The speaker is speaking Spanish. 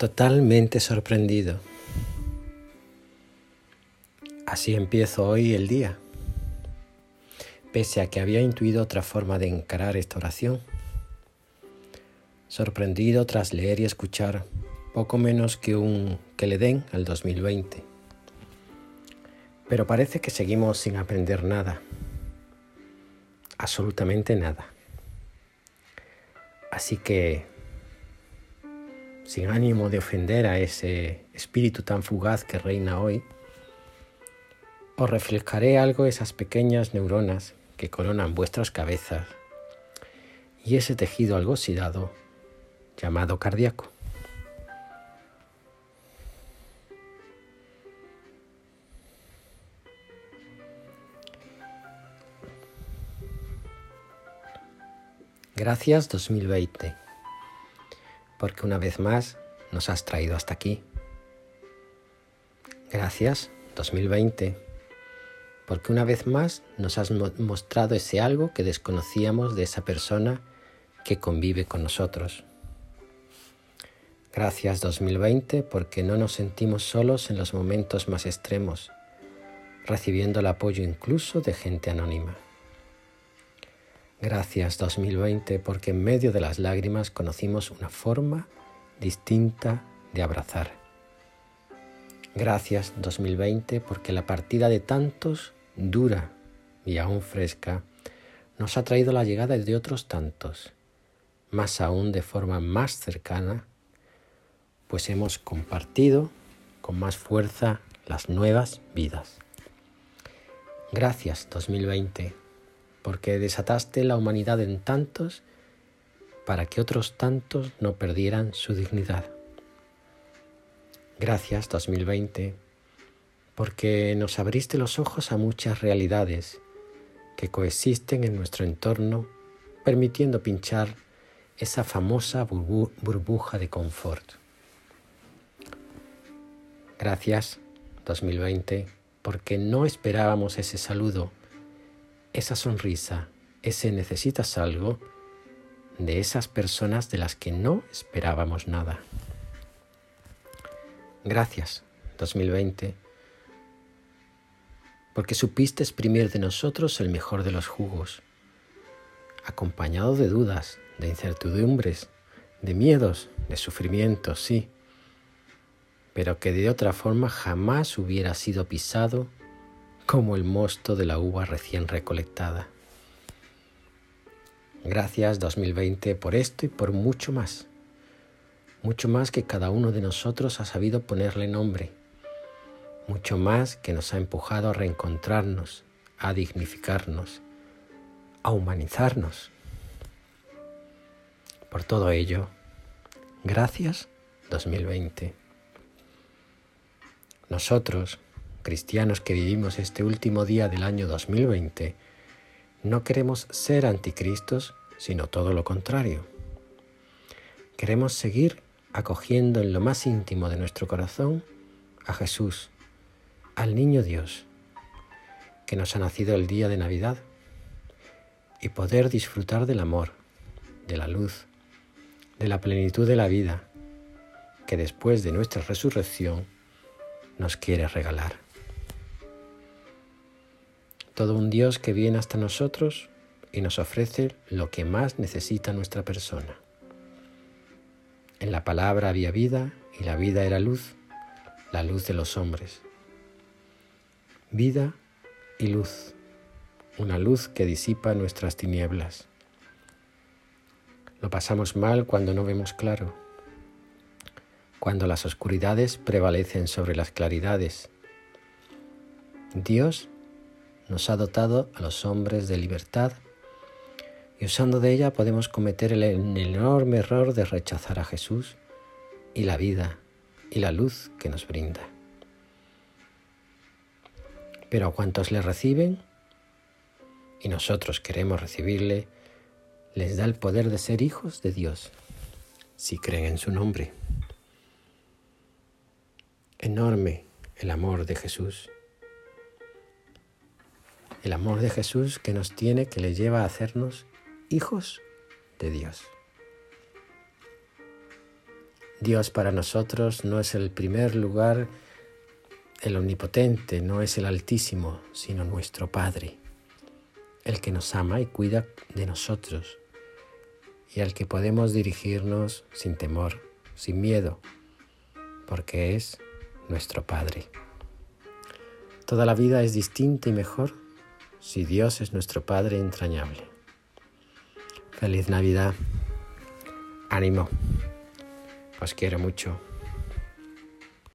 totalmente sorprendido. Así empiezo hoy el día, pese a que había intuido otra forma de encarar esta oración. Sorprendido tras leer y escuchar poco menos que un que le den al 2020. Pero parece que seguimos sin aprender nada, absolutamente nada. Así que sin ánimo de ofender a ese espíritu tan fugaz que reina hoy, os reflejaré algo esas pequeñas neuronas que coronan vuestras cabezas y ese tejido algo oxidado llamado cardíaco. Gracias 2020 porque una vez más nos has traído hasta aquí. Gracias, 2020, porque una vez más nos has mostrado ese algo que desconocíamos de esa persona que convive con nosotros. Gracias 2020 porque no nos sentimos solos en los momentos más extremos, recibiendo el apoyo incluso de gente anónima. Gracias 2020 porque en medio de las lágrimas conocimos una forma distinta de abrazar. Gracias 2020 porque la partida de tantos dura y aún fresca nos ha traído la llegada de otros tantos, más aún de forma más cercana, pues hemos compartido con más fuerza las nuevas vidas. Gracias 2020 porque desataste la humanidad en tantos para que otros tantos no perdieran su dignidad. Gracias 2020, porque nos abriste los ojos a muchas realidades que coexisten en nuestro entorno, permitiendo pinchar esa famosa burbuja de confort. Gracias 2020, porque no esperábamos ese saludo esa sonrisa, ese necesitas algo de esas personas de las que no esperábamos nada. Gracias, 2020, porque supiste exprimir de nosotros el mejor de los jugos, acompañado de dudas, de incertidumbres, de miedos, de sufrimientos, sí, pero que de otra forma jamás hubiera sido pisado como el mosto de la uva recién recolectada. Gracias 2020 por esto y por mucho más, mucho más que cada uno de nosotros ha sabido ponerle nombre, mucho más que nos ha empujado a reencontrarnos, a dignificarnos, a humanizarnos. Por todo ello, gracias 2020. Nosotros, cristianos que vivimos este último día del año 2020, no queremos ser anticristos, sino todo lo contrario. Queremos seguir acogiendo en lo más íntimo de nuestro corazón a Jesús, al niño Dios, que nos ha nacido el día de Navidad, y poder disfrutar del amor, de la luz, de la plenitud de la vida, que después de nuestra resurrección nos quiere regalar todo un Dios que viene hasta nosotros y nos ofrece lo que más necesita nuestra persona. En la palabra había vida y la vida era luz, la luz de los hombres. Vida y luz, una luz que disipa nuestras tinieblas. Lo pasamos mal cuando no vemos claro, cuando las oscuridades prevalecen sobre las claridades. Dios nos ha dotado a los hombres de libertad y usando de ella podemos cometer el, enorme error de rechazar a Jesús y la vida y la luz que nos brinda. Pero a cuantos le reciben, y nosotros queremos recibirle, les da el poder de ser hijos de Dios, si creen en su nombre. Enorme el amor de Jesús el amor de Jesús que nos tiene, que le lleva a hacernos hijos de Dios. Dios para nosotros no es el primer lugar, el omnipotente, no es el altísimo, sino nuestro Padre, el que nos ama y cuida de nosotros y al que podemos dirigirnos sin temor, sin miedo, porque es nuestro Padre. Toda la vida es distinta y mejor si Dios es nuestro Padre entrañable. Feliz Navidad. Ánimo. Os quiero mucho.